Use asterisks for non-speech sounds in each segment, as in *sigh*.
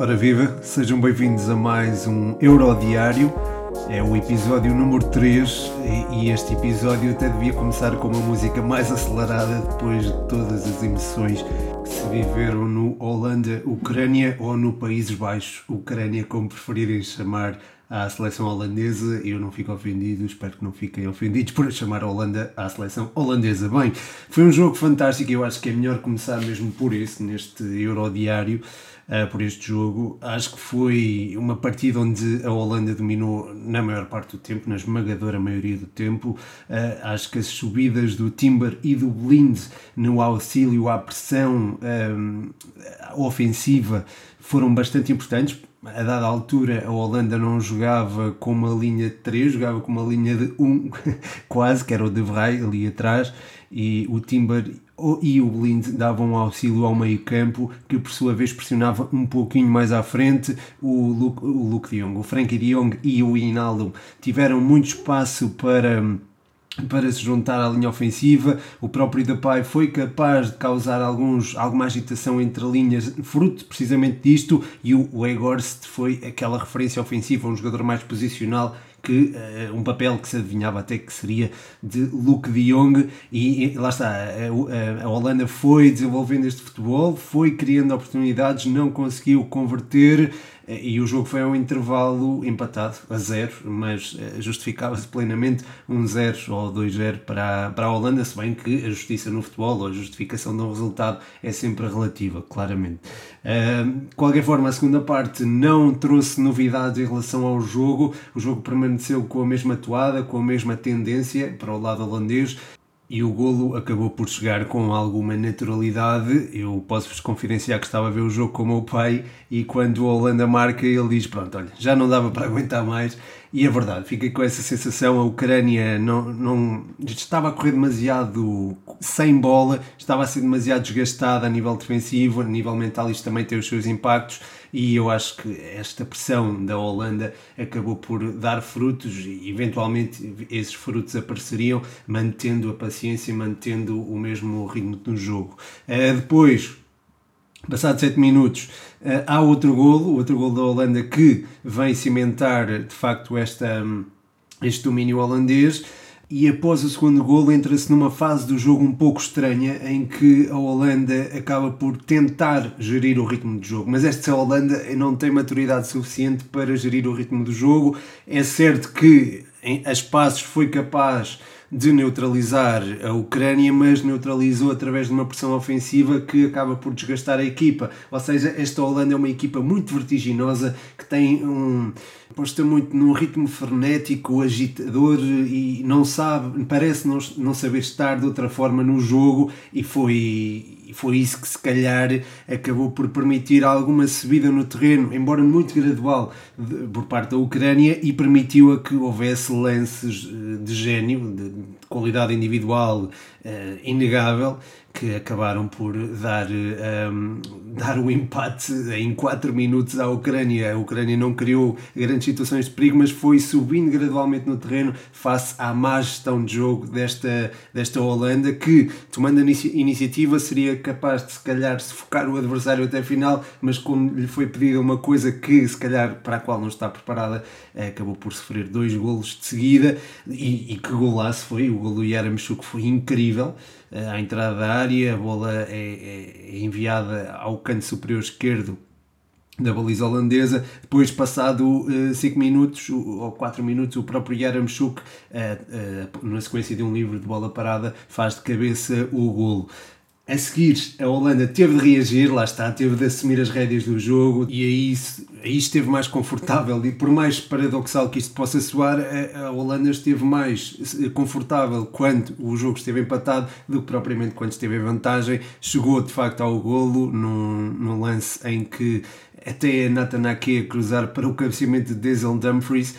Ora viva, sejam bem-vindos a mais um Eurodiário. É o episódio número 3 e este episódio até devia começar com uma música mais acelerada depois de todas as emoções que se viveram no Holanda, Ucrânia ou no Países Baixos, Ucrânia, como preferirem chamar à seleção holandesa. Eu não fico ofendido, espero que não fiquem ofendidos por chamar a Holanda à seleção holandesa. Bem, foi um jogo fantástico, eu acho que é melhor começar mesmo por isso, neste Eurodiário uh, por este jogo. Acho que foi uma partida onde a Holanda dominou na maior parte do tempo, na esmagadora maioria do tempo. Uh, acho que as subidas do Timber e do Blind no auxílio à pressão um, ofensiva foram bastante importantes. A dada altura, a Holanda não jogava com uma linha de 3, jogava com uma linha de 1, *laughs* quase, que era o De Vrij ali atrás, e o Timber e o Blind davam auxílio ao meio campo, que por sua vez pressionava um pouquinho mais à frente o Luke, o Luke de Jong. O Frankie de Jong e o Inaldo tiveram muito espaço para para se juntar à linha ofensiva. O próprio Depay foi capaz de causar alguns, alguma agitação entre linhas, fruto precisamente disto, e o Weghorst foi aquela referência ofensiva, um jogador mais posicional que uh, um papel que se adivinhava até que seria de Luke de Jong e, e lá está, a, a, Holanda foi desenvolvendo este futebol, foi criando oportunidades, não conseguiu converter e o jogo foi a um intervalo empatado a zero, mas eh, justificava-se plenamente um 0 ou 2-0 para, para a Holanda, se bem que a justiça no futebol ou a justificação de um resultado é sempre relativa, claramente. Uh, de qualquer forma, a segunda parte não trouxe novidades em relação ao jogo, o jogo permaneceu com a mesma toada, com a mesma tendência para o lado holandês, e o golo acabou por chegar com alguma naturalidade. Eu posso-vos confidenciar que estava a ver o jogo com o meu pai e quando a Holanda marca ele diz, pronto, olha, já não dava para *laughs* aguentar mais e é verdade, fiquei com essa sensação. A Ucrânia não, não estava a correr demasiado sem bola, estava a ser demasiado desgastada a nível defensivo, a nível mental, isto também tem os seus impactos. E eu acho que esta pressão da Holanda acabou por dar frutos e eventualmente esses frutos apareceriam, mantendo a paciência, mantendo o mesmo ritmo do jogo. Uh, depois, Passados 7 minutos, uh, há outro golo, outro golo da Holanda que vem cimentar de facto esta, um, este domínio holandês. E após o segundo golo entra-se numa fase do jogo um pouco estranha em que a Holanda acaba por tentar gerir o ritmo do jogo. Mas esta Holanda não tem maturidade suficiente para gerir o ritmo do jogo. É certo que em, espaços foi capaz de neutralizar a Ucrânia, mas neutralizou através de uma pressão ofensiva que acaba por desgastar a equipa. Ou seja, esta Holanda é uma equipa muito vertiginosa que tem um posta muito num ritmo frenético, agitador e não sabe, parece não, não saber estar de outra forma no jogo e foi foi isso que se calhar acabou por permitir alguma subida no terreno, embora muito gradual, de, por parte da Ucrânia e permitiu a que houvesse lances eh, de gênio, de, de qualidade individual uh, inegável, que acabaram por dar, um, ehm, dar o empate em 4 minutos à Ucrânia. A Ucrânia não criou grandes situações de perigo, mas foi subindo gradualmente no terreno face à má gestão de jogo desta, desta Holanda, que, tomando a iniciativa, seria capaz de se calhar sufocar o adversário até a final, mas como lhe foi pedida uma coisa que se calhar para a qual não está preparada, acabou por sofrer dois golos de seguida e, e que golaço foi, o golo do Yaramchuk foi incrível à entrada da área, a bola é, é, é enviada ao canto superior esquerdo da baliza holandesa. Depois, passado 5 uh, minutos ou 4 minutos, o próprio Yaramchuk, uh, uh, na sequência de um livro de bola parada, faz de cabeça o golo. A seguir, a Holanda teve de reagir, lá está, teve de assumir as rédeas do jogo e aí, aí esteve mais confortável. E por mais paradoxal que isto possa soar, a, a Holanda esteve mais confortável quando o jogo esteve empatado do que propriamente quando esteve em vantagem. Chegou de facto ao golo num, num lance em que até Nathan Ake a cruzar para o cabeceamento de Denzel Dumfries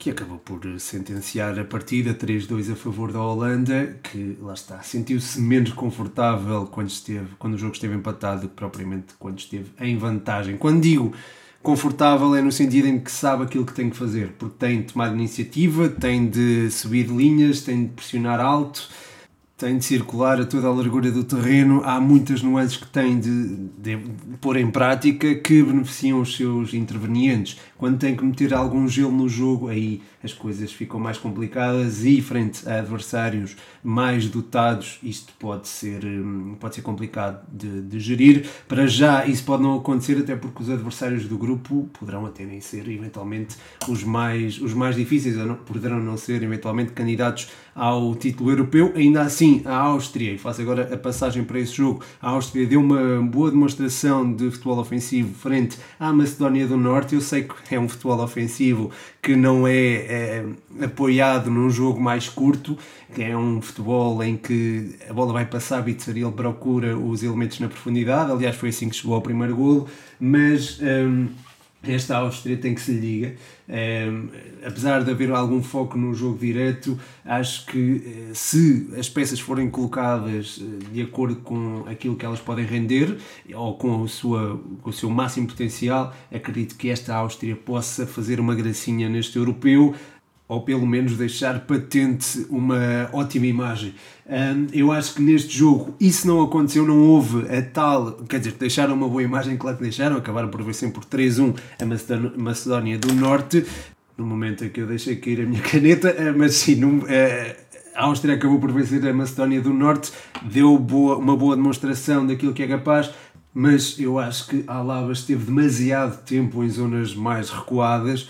que acabou por sentenciar a partida 3-2 a favor da Holanda, que lá está, sentiu-se menos confortável quando, esteve, quando o jogo esteve empatado do que propriamente quando esteve em vantagem. Quando digo confortável é no sentido em que sabe aquilo que tem que fazer, porque tem de tomar iniciativa, tem de subir linhas, tem de pressionar alto, tem de circular a toda a largura do terreno. Há muitas nuances que tem de, de, pôr em prática que beneficiam os seus intervenientes. Quando tem que meter algum gelo no jogo, aí as coisas ficam mais complicadas e frente a adversários mais dotados, isto pode ser, hum, pode ser complicado de, de gerir. Para já, isso pode não acontecer, até porque os adversários do grupo poderão até nem ser eventualmente os mais, os mais difíceis, ou não, poderão não ser eventualmente candidatos ao título europeu. Ainda assim, a Áustria, e faço agora a passagem para esse jogo, a Áustria deu uma boa demonstração de futebol ofensivo frente à Macedónia do Norte. Eu sei que é um futebol ofensivo que não é, é apoiado num jogo mais curto, que é um futebol em que a bola vai passar, Bitzaril procura os elementos na profundidade. Aliás, foi assim que chegou ao primeiro golo, mas. Hum, esta Áustria tem que se liga. Um, apesar de haver algum foco no jogo direto, acho que eh, se as peças forem colocadas eh, de acordo com aquilo que elas podem render ou com, a sua, com o seu máximo potencial, acredito que esta Áustria possa fazer uma gracinha neste europeu ou pelo menos deixar patente uma ótima imagem. Um, eu acho que neste jogo isso não aconteceu, não houve a tal. Quer dizer, deixaram uma boa imagem, claro que deixaram, acabaram por vencer por 3-1 a Macedónia do Norte. No momento em que eu deixei cair a minha *laughs* caneta, ah, mas sim, ah, a Áustria acabou por vencer a Macedónia do Norte, deu boa, uma boa demonstração daquilo que é capaz, mas eu acho que a Alaba esteve demasiado tempo em zonas mais recuadas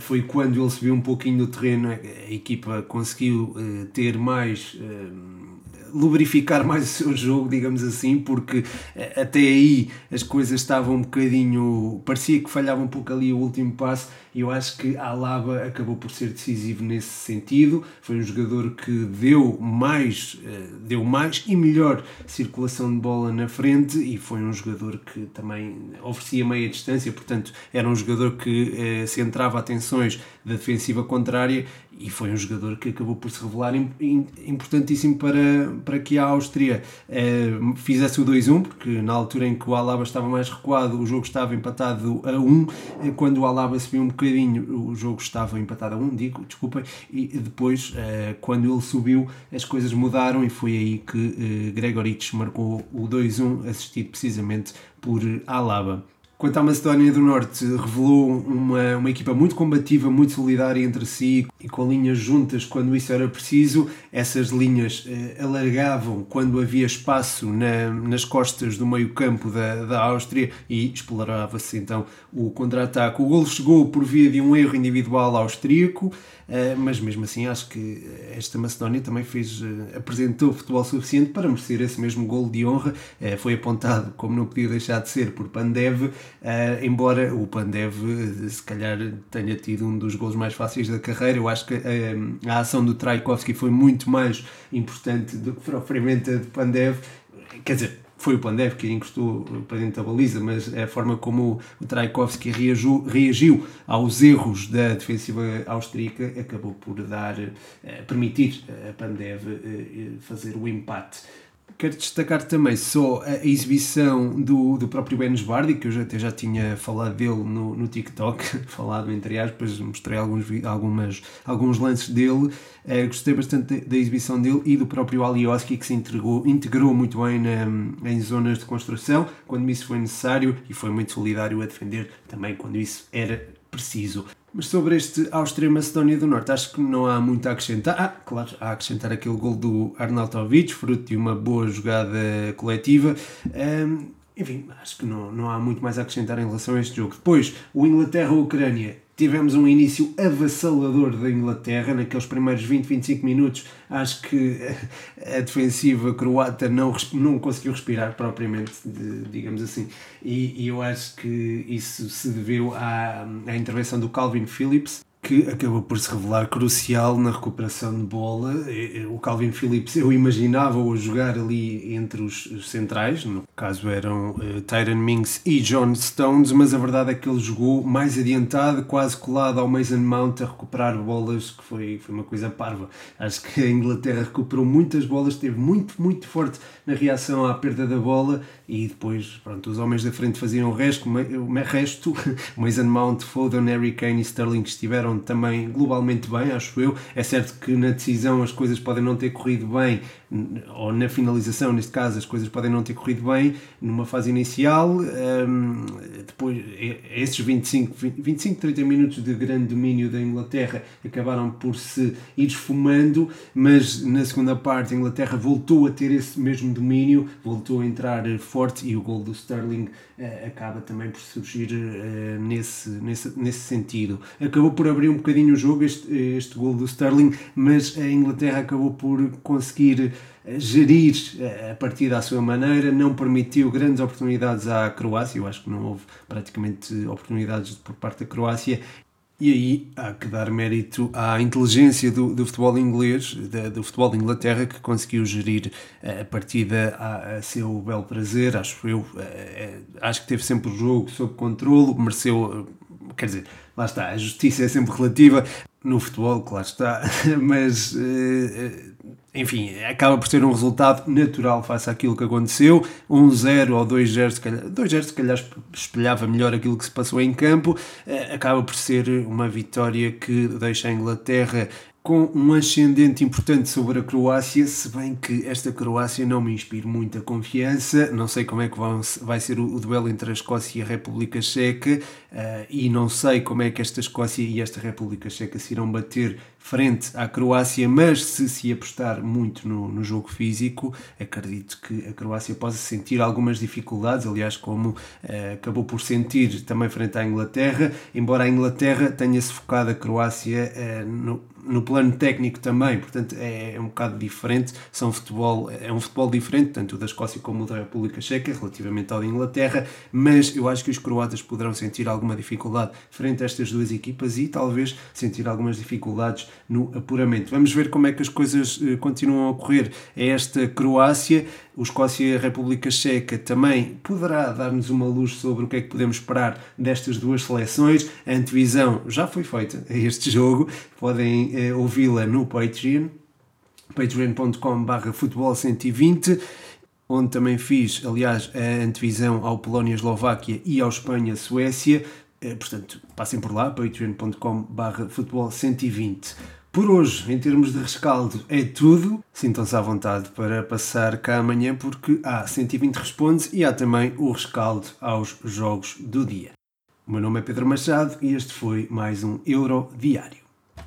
foi quando ele subiu um pouquinho no terreno, a equipa conseguiu eh, ter mais eh, lubrificar mais *laughs* o seu jogo, digamos assim, porque até aí as coisas estavam um bocadinho. parecia que falhava um pouco ali o último passo e eu acho que a Alaba acabou por ser decisivo nesse sentido. Foi um jogador que deu mais, eh, deu mais e melhor circulação de bola na frente e foi um jogador que também oferecia meia distância, portanto, era um jogador que eh, centrava atenções da defensiva contrária e foi um jogador que acabou por se revelar importantíssimo para, para que a Áustria eh, fizesse o 2-1, porque na altura em que o Alaba estava mais recuado, o jogo estava empatado a 1, eh, quando o Alaba subiu um o jogo estava empatado a 1, digo, desculpem, e depois, eh, quando ele subiu, as coisas mudaram e foi aí que eh, Gregorich marcou o 2-1, assistido precisamente por Alaba. Quanto à Macedónia do Norte, revelou uma, uma equipa muito combativa, muito solidária entre si e com linhas juntas quando isso era preciso. Essas linhas eh, alargavam quando havia espaço na, nas costas do meio-campo da, da Áustria e explorava-se então o contra-ataque. O gol chegou por via de um erro individual austríaco. Eh, mas mesmo assim acho que esta Macedónia também fez, eh, apresentou futebol suficiente para merecer esse mesmo gol de honra. Eh, foi apontado, como não podia deixar de ser, por Pandev, embora o Pandev se calhar tenha tido um dos gols mais fáceis da carreira. Eu acho que a ação do Traikovski foi muito mais importante do que propriamente a de Pandev. Quer dizer, foi o Pandev que encostou para dentro da baliza, mas a forma como o Traikovski reagiu, reagiu aos erros da defensiva austríaca acabou por dar, eh, permitir a Pandev eh, fazer o empate. Quero destacar também só a exibição do, do próprio Benes Bardi, que eu já, até já tinha falado dele no, no TikTok, *laughs* falado entre aspas, mostrei alguns, algumas, alguns lances dele. Uh, gostei bastante da, da, exibição dele e do próprio Alioski, que se integrou, integrou muito bem na, em zonas de construção, quando isso foi necessário, e foi muito solidário a defender também quando isso era preciso. Mas sobre este Áustria-Macedónia do Norte, acho que não há muito a acrescentar. Ah, claro, há a acrescentar aquele gol do Arnautovic, fruto de uma boa jogada coletiva. Um, enfim, acho que não, não há muito mais a acrescentar em relação a este jogo. Depois, o Inglaterra-Ucrânia Tivemos um início avassalador da Inglaterra naqueles primeiros 20, 25 minutos. Acho que a defensiva croata não, não conseguiu respirar propriamente, digamos assim. E, e, eu acho que isso se deveu à, à intervenção do Calvin Phillips que acabou por se revelar crucial na recuperação de bola. O Calvin Phillips, eu imaginava-o jogar ali entre os centrais, no caso eram uh, Tyron Mings e John Stones, mas a verdade é que ele jogou mais adiantado, quase colado ao Mason Mount a recuperar bolas, que foi, foi uma coisa parva. Acho que a Inglaterra recuperou muitas bolas, esteve muito, muito forte na reação à perda da bola e depois, pronto, os homens da frente faziam o resto, o resto *laughs* Mason Mount, Foden, Harry Kane e Sterling estiveram também globalmente bem, acho eu. É certo que na decisão as coisas podem não ter corrido bem, ou na finalização, neste caso, as coisas podem não ter corrido bem numa fase inicial. Um, depois, esses 25, 25, 30 minutos de grande domínio da Inglaterra acabaram por se ir esfumando, mas na segunda parte a Inglaterra voltou a ter esse mesmo domínio, voltou a entrar forte e o gol do Sterling uh, acaba também por surgir uh, nesse, nesse, nesse sentido. Acabou por abrir um bocadinho o jogo este, este gol do Sterling, mas a Inglaterra acabou por conseguir gerir a partida à sua maneira, não permitiu grandes oportunidades à Croácia, eu acho que não houve praticamente oportunidades por parte da Croácia. E aí há que dar mérito à inteligência do, do futebol inglês, da, do futebol de Inglaterra, que conseguiu gerir a partida a, a seu belo prazer. Acho eu, acho que teve sempre o jogo sob controle, mereceu, quer dizer, lá está, a justiça é sempre relativa, no futebol, claro está, *laughs* mas enfim, acaba por ser um resultado natural face àquilo que aconteceu. 1-0 um ou 2-0, se calhar, 2-0 se calhar espelhava melhor aquilo que se passou em campo. Eh, acaba por ser uma vitória que deixa a Inglaterra com um ascendente importante sobre a Croácia, se bem que esta Croácia não me inspira muita confiança. Não sei como é que vai ser o, duelo entre a Escócia e a República Checa uh, e não sei como é que esta Escócia e esta República Checa se irão bater frente à Croácia, mas se se apostar muito no, no jogo físico, acredito que a Croácia possa sentir algumas dificuldades, aliás, como uh, acabou por sentir também frente à Inglaterra, embora a Inglaterra tenha-se focado a Croácia uh, no, no plano técnico também, portanto é, é, um bocado diferente, são futebol, é um futebol diferente, tanto o da Escócia como o da República Checa, relativamente ao da Inglaterra, mas eu acho que os croatas poderão sentir alguma dificuldade frente a estas duas equipas e talvez sentir algumas dificuldades no apuramento. Vamos ver como é que as coisas eh, continuam a ocorrer a esta Croácia, o Escócia e a República Checa também poderá dar-nos uma luz sobre o que é que podemos esperar destas duas seleções. A antevisão já foi feita a este jogo, podem eh, ouvi-la no Patreon, patreon.com.br futebol120 onde também fiz, aliás, a antevisão ao Polónia-Eslováquia e ao Espanha-Suécia. Eh, portanto, passem por lá, patreon.com.br futebol120. Por hoje, em termos de rescaldo, é tudo. Sintam-se à vontade para passar cá amanhã, porque há 120 respondes e há também o rescaldo aos jogos do dia. O meu nome é Pedro Machado e este foi mais um Euro Diário.